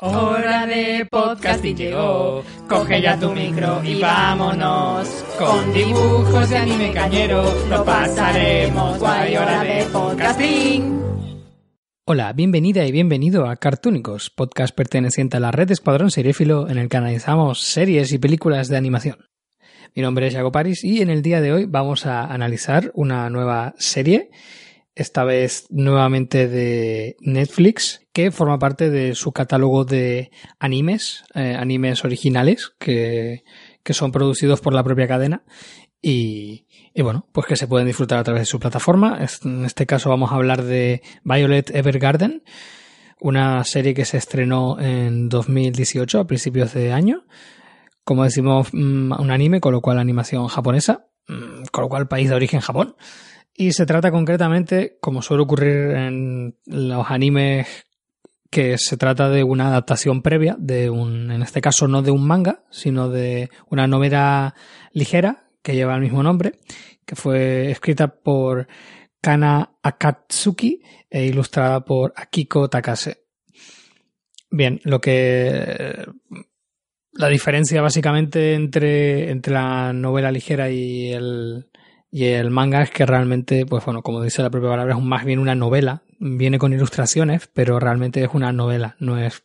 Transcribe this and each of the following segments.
Hora de podcasting llegó, coge ya tu micro y vámonos. Con dibujos de anime cañero, lo pasaremos guay. Hora de podcasting. Hola, bienvenida y bienvenido a Cartúnicos, podcast perteneciente a la red Escuadrón Seriéfilo en el que analizamos series y películas de animación. Mi nombre es Jago Paris y en el día de hoy vamos a analizar una nueva serie esta vez nuevamente de Netflix, que forma parte de su catálogo de animes, eh, animes originales, que, que, son producidos por la propia cadena. Y, y, bueno, pues que se pueden disfrutar a través de su plataforma. En este caso vamos a hablar de Violet Evergarden, una serie que se estrenó en 2018, a principios de año. Como decimos, mm, un anime, con lo cual animación japonesa, mm, con lo cual país de origen Japón. Y se trata concretamente, como suele ocurrir en los animes, que se trata de una adaptación previa de un, en este caso no de un manga, sino de una novela ligera que lleva el mismo nombre, que fue escrita por Kana Akatsuki e ilustrada por Akiko Takase. Bien, lo que la diferencia básicamente entre, entre la novela ligera y el, y el manga es que realmente, pues bueno, como dice la propia palabra, es más bien una novela. Viene con ilustraciones, pero realmente es una novela. No es,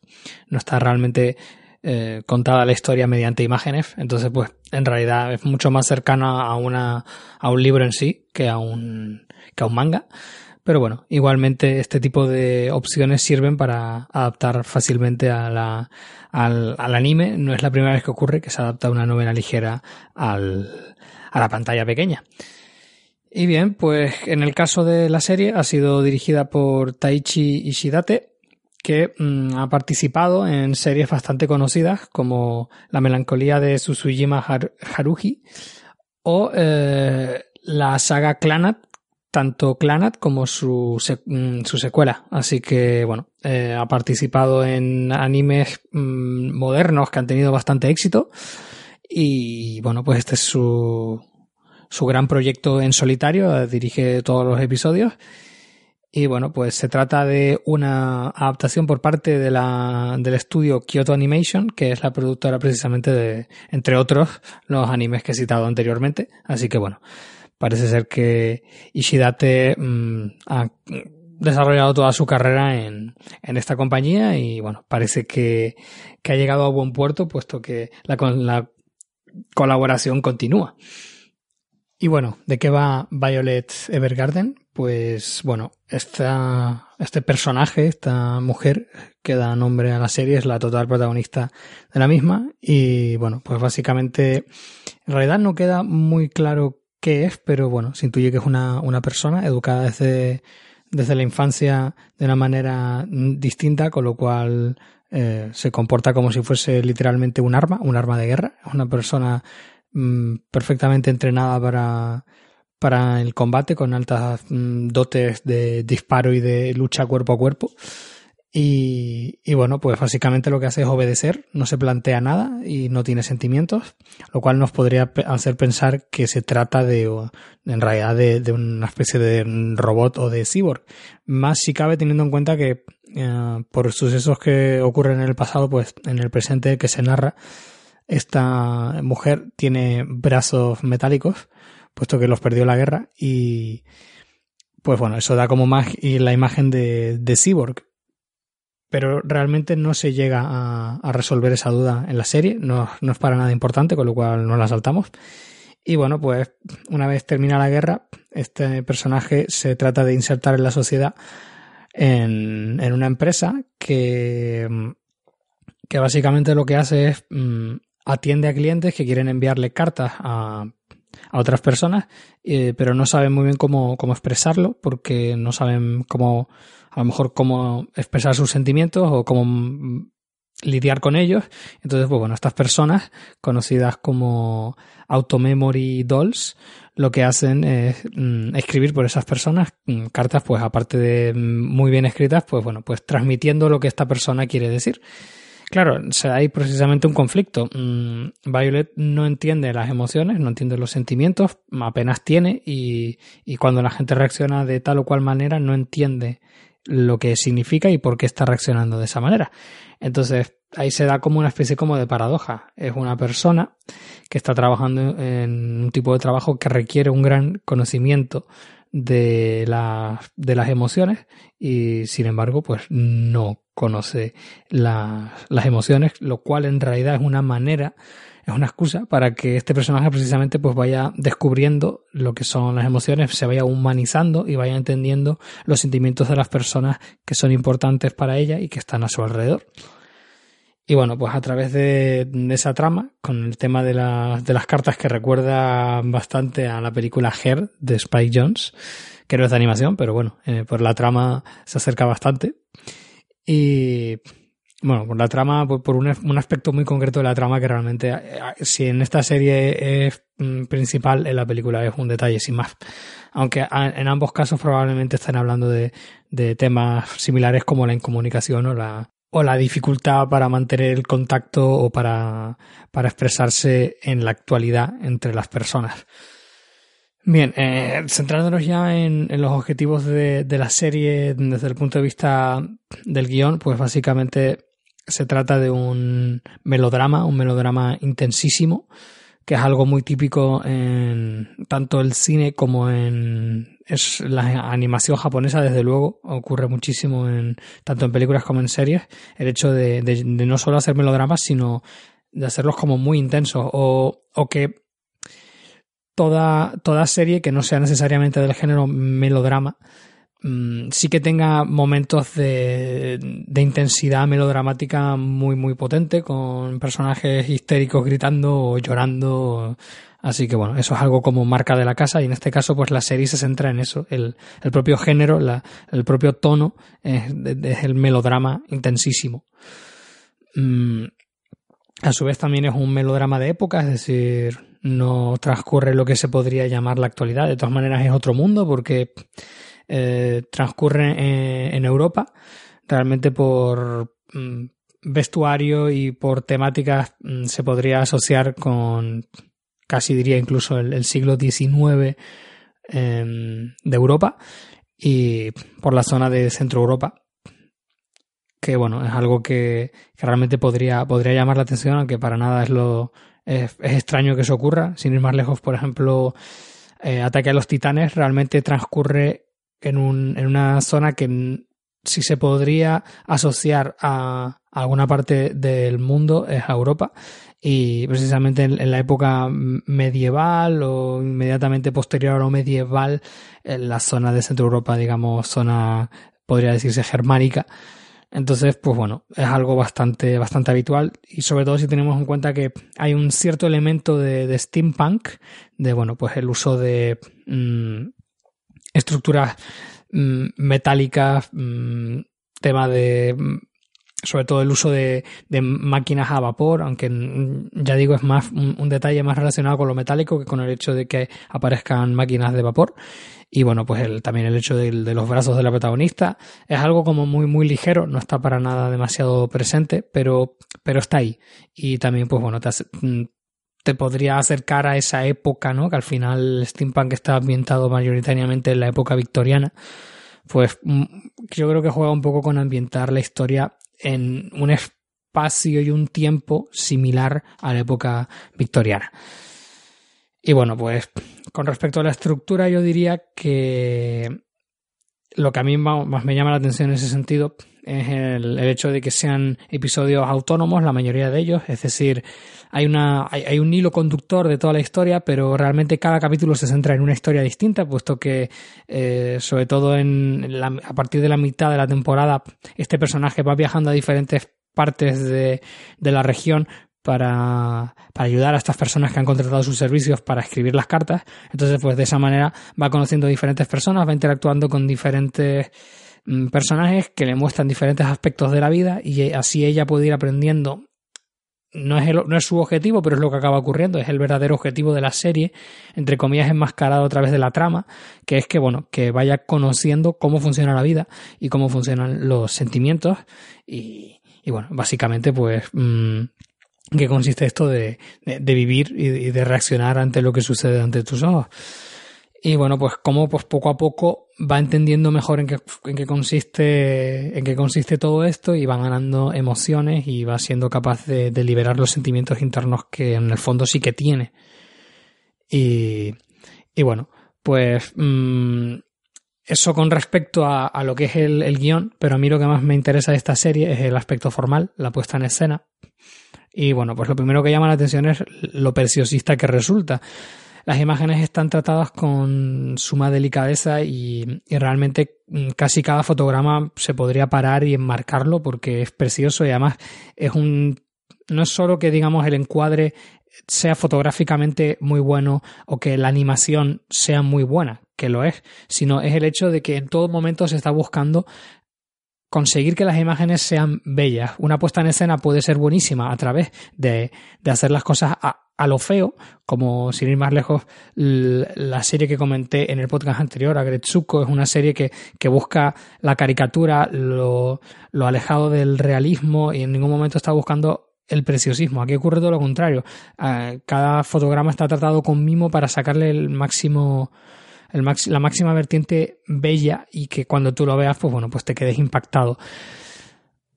no está realmente eh, contada la historia mediante imágenes. Entonces, pues, en realidad es mucho más cercana a una, a un libro en sí que a un, que a un manga. Pero bueno, igualmente este tipo de opciones sirven para adaptar fácilmente a la, al, al anime. No es la primera vez que ocurre que se adapta una novela ligera al, a la pantalla pequeña. Y bien, pues en el caso de la serie ha sido dirigida por Taichi Ishidate, que mm, ha participado en series bastante conocidas como La melancolía de Susujima Haruhi o eh, la saga Clanat, tanto Clanat como su, mm, su secuela. Así que, bueno, eh, ha participado en animes mm, modernos que han tenido bastante éxito. Y bueno, pues este es su, su gran proyecto en solitario, dirige todos los episodios. Y bueno, pues se trata de una adaptación por parte de la, del estudio Kyoto Animation, que es la productora precisamente de, entre otros, los animes que he citado anteriormente. Así que bueno, parece ser que Ishidate mm, ha desarrollado toda su carrera en, en, esta compañía y bueno, parece que, que ha llegado a buen puerto, puesto que la, la colaboración continúa. Y bueno, ¿de qué va Violet Evergarden? Pues bueno, esta, este personaje, esta mujer que da nombre a la serie es la total protagonista de la misma y bueno, pues básicamente en realidad no queda muy claro qué es, pero bueno, se intuye que es una, una persona educada desde, desde la infancia de una manera distinta, con lo cual eh, se comporta como si fuese literalmente un arma, un arma de guerra. Una persona Mm, perfectamente entrenada para, para el combate, con altas mm, dotes de disparo y de lucha cuerpo a cuerpo. Y, y, bueno, pues básicamente lo que hace es obedecer, no se plantea nada y no tiene sentimientos, lo cual nos podría hacer pensar que se trata de, en realidad, de, una especie de robot o de cyborg. Más si cabe teniendo en cuenta que eh, por sucesos que ocurren en el pasado, pues en el presente que se narra, esta mujer tiene brazos metálicos, puesto que los perdió la guerra, y pues bueno, eso da como más la imagen de, de Cyborg. Pero realmente no se llega a, resolver esa duda en la serie, no, no, es para nada importante, con lo cual no la saltamos. Y bueno, pues una vez termina la guerra, este personaje se trata de insertar en la sociedad en, en una empresa que, que básicamente lo que hace es mm, atiende a clientes que quieren enviarle cartas a, a otras personas, eh, pero no saben muy bien cómo, cómo expresarlo, porque no saben cómo, a lo mejor cómo expresar sus sentimientos o cómo lidiar con ellos. Entonces, pues bueno, estas personas, conocidas como Automemory Dolls, lo que hacen es mm, escribir por esas personas mm, cartas, pues aparte de mm, muy bien escritas, pues bueno, pues transmitiendo lo que esta persona quiere decir. Claro, hay precisamente un conflicto. Violet no entiende las emociones, no entiende los sentimientos, apenas tiene y, y cuando la gente reacciona de tal o cual manera no entiende lo que significa y por qué está reaccionando de esa manera. Entonces, ahí se da como una especie como de paradoja. Es una persona que está trabajando en un tipo de trabajo que requiere un gran conocimiento de, de las emociones y sin embargo pues no conoce las emociones, lo cual en realidad es una manera, es una excusa para que este personaje precisamente pues vaya descubriendo lo que son las emociones, se vaya humanizando y vaya entendiendo los sentimientos de las personas que son importantes para ella y que están a su alrededor. Y bueno, pues a través de, esa trama, con el tema de, de, las cartas que recuerda bastante a la película Her de Spike Jones, que no es de animación, pero bueno, eh, por la trama se acerca bastante. Y bueno, por la trama, por, un, un, aspecto muy concreto de la trama que realmente, eh, si en esta serie es mm, principal, en la película es un detalle sin más. Aunque en ambos casos probablemente estén hablando de, de temas similares como la incomunicación o la, o la dificultad para mantener el contacto o para, para expresarse en la actualidad entre las personas. Bien, eh, centrándonos ya en, los objetivos de, de, la serie desde el punto de vista del guion, pues básicamente se trata de un melodrama, un melodrama intensísimo, que es algo muy típico en tanto el cine como en es la animación japonesa, desde luego, ocurre muchísimo en tanto en películas como en series, el hecho de, no solo hacer melodramas, sino de hacerlos como muy intensos. O, o que toda, toda serie que no sea necesariamente del género melodrama mm, sí que tenga momentos de, de, intensidad melodramática muy muy potente con personajes histéricos gritando o llorando Así que bueno, eso es algo como marca de la casa y en este caso pues la serie se centra en eso, el, el propio género, la, el propio tono es, es el melodrama intensísimo. Mm, a su vez también es un melodrama de época, es decir, no transcurre lo que se podría llamar la actualidad, de todas maneras es otro mundo porque eh, transcurre en, en, Europa, realmente por mm, vestuario y por temáticas mm, se podría asociar con casi diría incluso el, siglo XIX em, de Europa y por la zona de Centro Europa que bueno es algo que, realmente podría podría llamar la atención aunque para nada es lo es, extraño que eso ocurra. Sin ir más lejos por ejemplo eh, Ataque a los Titanes realmente transcurre en, un, en una zona que si se podría asociar a alguna parte del mundo es a Europa y precisamente en, la época medieval o inmediatamente posterior o medieval, en la zona de Centro Europa, digamos, zona, podría decirse, germánica. Entonces, pues bueno, es algo bastante, bastante habitual y sobre todo si tenemos en cuenta que hay un cierto elemento de, steampunk, de bueno, pues el uso de mm, estructuras mm, metálicas, mm, tema de sobre todo el uso de, de, máquinas a vapor, aunque ya digo es más un, detalle más relacionado con lo metálico que con el hecho de que aparezcan máquinas de vapor. Y bueno, pues el, también el hecho de, de, los brazos de la protagonista es algo como muy, muy ligero, no está para nada demasiado presente, pero, pero está ahí. Y también, pues bueno, te, te podría acercar a esa época, ¿no? Que al final steampunk está ambientado mayoritariamente en la época victoriana pues yo creo que juega un poco con ambientar la historia en un espacio y un tiempo similar a la época victoriana. Y bueno, pues con respecto a la estructura yo diría que lo que a mí más me llama la atención en ese sentido es el, hecho de que sean episodios autónomos, la mayoría de ellos, es decir, hay, una, hay, un hilo conductor de toda la historia, pero realmente cada capítulo se centra en una historia distinta, puesto que, eh, sobre todo en a partir de la mitad de la temporada, este personaje va viajando a diferentes partes de, de la región para, para, ayudar a estas personas que han contratado sus servicios para escribir las cartas. Entonces, pues de esa manera va conociendo diferentes personas, va interactuando con diferentes personajes que le muestran diferentes aspectos de la vida y así ella puede ir aprendiendo no es, no es su objetivo, pero es lo que acaba ocurriendo, es el verdadero objetivo de la serie, entre comillas enmascarado a través de la trama, que es que, bueno, que vaya conociendo cómo funciona la vida y cómo funcionan los sentimientos y, y bueno, básicamente pues... Mmm, ¿Qué consiste esto de, de, vivir y de reaccionar ante lo que sucede ante tus ojos? Y bueno, pues como pues poco a poco va entendiendo mejor en qué, en qué consiste, en qué consiste todo esto y va ganando emociones y va siendo capaz de, liberar los sentimientos internos que en el fondo sí que tiene. Y, y bueno, pues mmm, eso con respecto a, a, lo que es el, el guion, pero a mí lo que más me interesa de esta serie es el aspecto formal, la puesta en escena. Y bueno, pues lo primero que llama la atención es lo preciosista que resulta. Las imágenes están tratadas con suma delicadeza y, realmente mm, casi cada fotograma se podría parar y enmarcarlo porque es precioso y además es un no es solo que digamos el encuadre sea fotográficamente muy bueno o que la animación sea muy buena, que lo es, sino es el hecho de que en todo momento se está buscando conseguir que las imágenes sean bellas. Una puesta en escena puede ser buenísima a través de, de hacer las cosas a, a, lo feo, como sin ir más lejos, la serie que comenté en el podcast anterior, Agretsuko, es una serie que, que busca la caricatura, lo, lo alejado del realismo y en ningún momento está buscando el preciosismo. Aquí ocurre todo lo contrario. Cada fotograma está tratado con mimo para sacarle el máximo el la máxima vertiente bella y que cuando tú lo veas, pues bueno, pues te quedes impactado.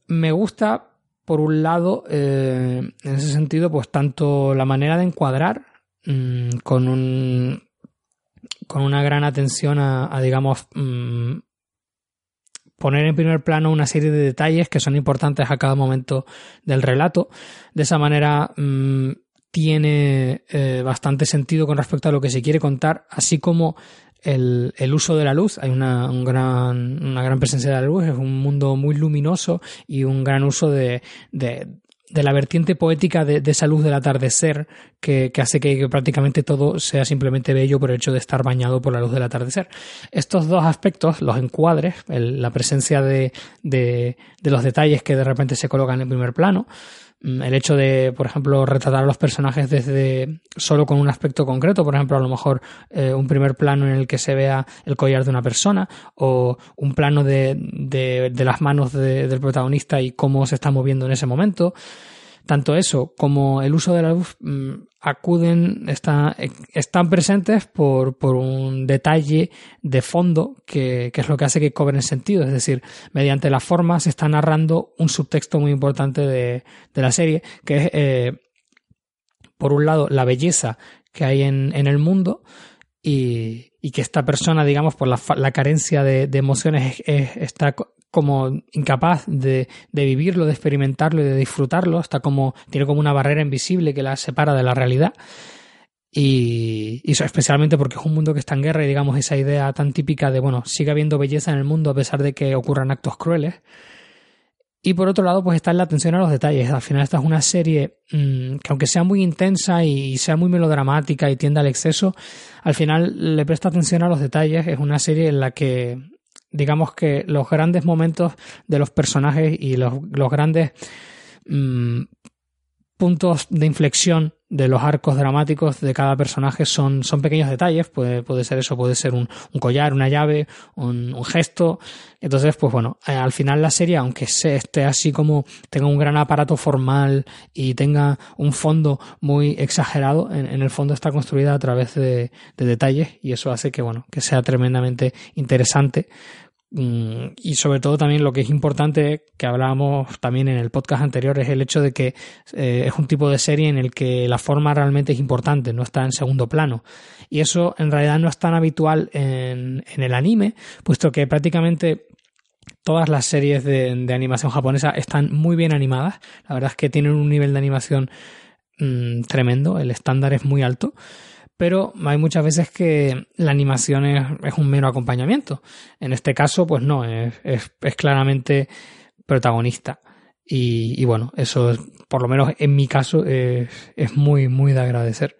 Me gusta, por un lado, eh, en ese sentido, pues tanto la manera de encuadrar mmm, con un con una gran atención a, digamos, mmm, poner en primer plano una serie de detalles que son importantes a cada momento del relato. De esa manera mmm, tiene eh, bastante sentido con respecto a lo que se quiere contar, así como el, el uso de la luz. Hay una, un gran, una gran presencia de la luz, es un mundo muy luminoso y un gran uso de, de, de la vertiente poética de, de, esa luz del atardecer que, que hace que, prácticamente todo sea simplemente bello por el hecho de estar bañado por la luz del atardecer. Estos dos aspectos, los encuadres, el, la presencia de, de, de los detalles que de repente se colocan en primer plano, el hecho de, por ejemplo, retratar a los personajes desde solo con un aspecto concreto, por ejemplo, a lo mejor eh, un primer plano en el que se vea el collar de una persona o un plano de, de, de las manos de, del protagonista y cómo se está moviendo en ese momento. Tanto eso como el uso de la luz mmm, acuden, está, están presentes por, por, un detalle de fondo que, que, es lo que hace que cobren sentido. Es decir, mediante la forma se está narrando un subtexto muy importante de, de la serie, que es, eh, por un lado, la belleza que hay en, en el mundo y, y, que esta persona, digamos, por la, la carencia de, de emociones, es, es, está como incapaz de, de, vivirlo, de experimentarlo y de disfrutarlo, está como, tiene como una barrera invisible que la separa de la realidad. Y, y eso especialmente porque es un mundo que está en guerra y digamos esa idea tan típica de, bueno, sigue habiendo belleza en el mundo a pesar de que ocurran actos crueles. Y por otro lado, pues está la atención a los detalles. Al final esta es una serie mmm, que aunque sea muy intensa y sea muy melodramática y tienda al exceso, al final le presta atención a los detalles. Es una serie en la que digamos que los grandes momentos de los personajes y los, los grandes mmm, puntos de inflexión de los arcos dramáticos de cada personaje son, son pequeños detalles, puede, puede ser eso, puede ser un, collar, una llave, un, un, gesto. Entonces, pues bueno, eh, al final la serie, aunque se esté así como tenga un gran aparato formal y tenga un fondo muy exagerado, en, en el fondo está construida a través de, de detalles y eso hace que, bueno, que sea tremendamente interesante y sobre todo también lo que es importante que hablábamos también en el podcast anterior es el hecho de que eh, es un tipo de serie en el que la forma realmente es importante, no está en segundo plano. Y eso en realidad no es tan habitual en, en el anime, puesto que prácticamente todas las series de, animación japonesa están muy bien animadas. La verdad es que tienen un nivel de animación mmm, tremendo, el estándar es muy alto pero hay muchas veces que la animación es, un mero acompañamiento. En este caso, pues no, es, claramente protagonista. Y, bueno, eso es, por lo menos en mi caso es, es muy, muy de agradecer.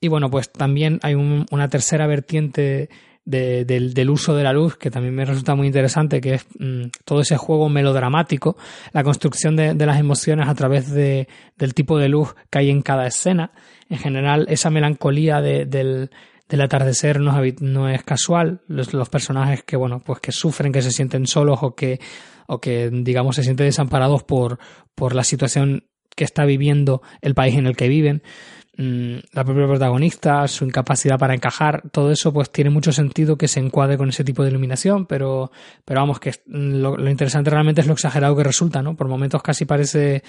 Y bueno, pues también hay un, una tercera vertiente del, uso de la luz, que también me resulta muy interesante, que es mm, todo ese juego melodramático, la construcción de, las emociones a través de, del tipo de luz que hay en cada escena. En general, esa melancolía del, atardecer no es, no es casual. Los, los, personajes que, bueno, pues que sufren, que se sienten solos o que, o que, digamos, se sienten desamparados por, por la situación que está viviendo el país en el que viven. Mm, la propia protagonista, su incapacidad para encajar, todo eso pues tiene mucho sentido que se encuadre con ese tipo de iluminación, pero, pero vamos, que mm, lo, interesante realmente es lo exagerado que resulta, ¿no? Por momentos casi parece,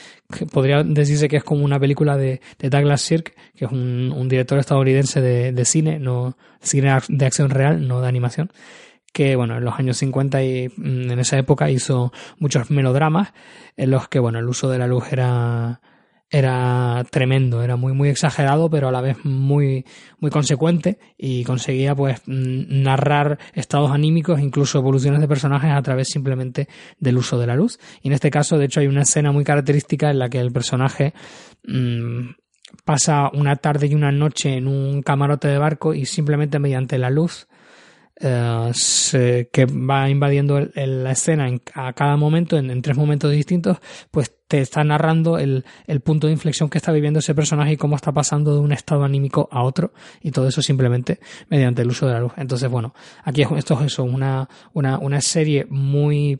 podría decirse que es como una película de, Douglas Sirk, que es un, director estadounidense de, cine, no, cine de acción real, no de animación que bueno, en los años 50 y mm, en esa época hizo muchos melodramas en los que bueno, el uso de la luz era era tremendo, era muy muy exagerado, pero a la vez muy muy consecuente y conseguía pues narrar estados anímicos, incluso evoluciones de personajes a través simplemente del uso de la luz. Y en este caso, de hecho, hay una escena muy característica en la que el personaje mm, pasa una tarde y una noche en un camarote de barco y simplemente mediante la luz eh, que va invadiendo la escena a cada momento, en, tres momentos distintos, pues te está narrando el, punto de inflexión que está viviendo ese personaje y cómo está pasando de un estado anímico a otro, y todo eso simplemente mediante el uso de la luz. Entonces, bueno, aquí esto es eso, una, una, una serie muy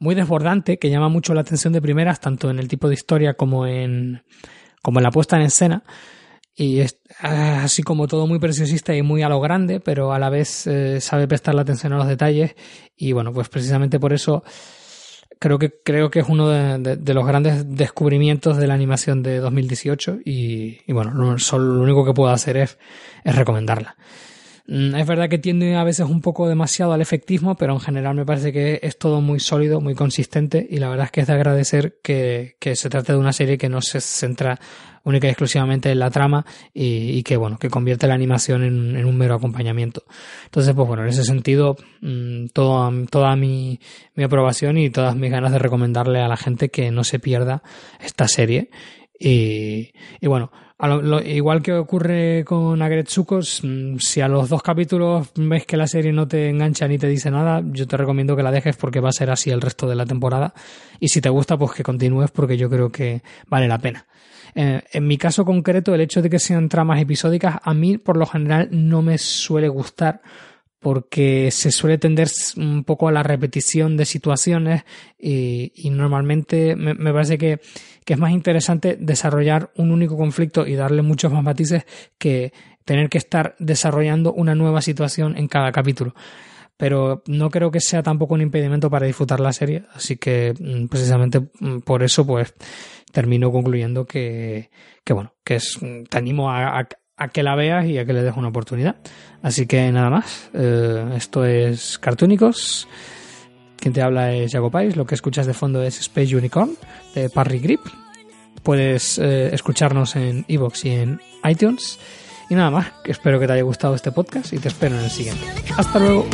muy desbordante que llama mucho la atención de primeras, tanto en el tipo de historia como en, como en la puesta en escena y es ah, así como todo muy preciosista y muy a lo grande, pero a la vez eh, sabe prestar la atención a los detalles y bueno, pues precisamente por eso creo que creo que es uno de, los grandes descubrimientos de la animación de 2018 y, y bueno, lo, solo, lo único que puedo hacer es, es recomendarla. Mm, es verdad que tiende a veces un poco demasiado al efectismo, pero en general me parece que es todo muy sólido, muy consistente y la verdad es que es de agradecer que, que se trate de una serie que no se centra única y exclusivamente en la trama y, que bueno, que convierte la animación en, un mero acompañamiento. Entonces, pues bueno, en ese sentido, mm, todo, toda mi, mi aprobación y todas mis ganas de recomendarle a la gente que no se pierda esta serie. Y, bueno, igual que ocurre con Agretsuko, mm, si a los dos capítulos ves que la serie no te engancha ni te dice nada, yo te recomiendo que la dejes porque va a ser así el resto de la temporada. Y si te gusta, pues que continúes porque yo creo que vale la pena. Eh, en mi caso concreto, el hecho de que sean tramas episódicas, a mí por lo general no me suele gustar porque se suele tender un poco a la repetición de situaciones y, normalmente me, parece que, es más interesante desarrollar un único conflicto y darle muchos más matices que tener que estar desarrollando una nueva situación en cada capítulo. Pero no creo que sea tampoco un impedimento para disfrutar la serie, así que mm, precisamente mm, por eso pues termino concluyendo que, que bueno, que es, te animo a, a que la veas y a que le des una oportunidad. Así que nada más, eh, esto es Cartúnicos. Quien te habla es Jago Pais, lo que escuchas de fondo es Space Unicorn de Parry Grip. Puedes eh, escucharnos en Evox y en iTunes. Y nada más, espero que te haya gustado este podcast y te espero en el siguiente. Hasta luego.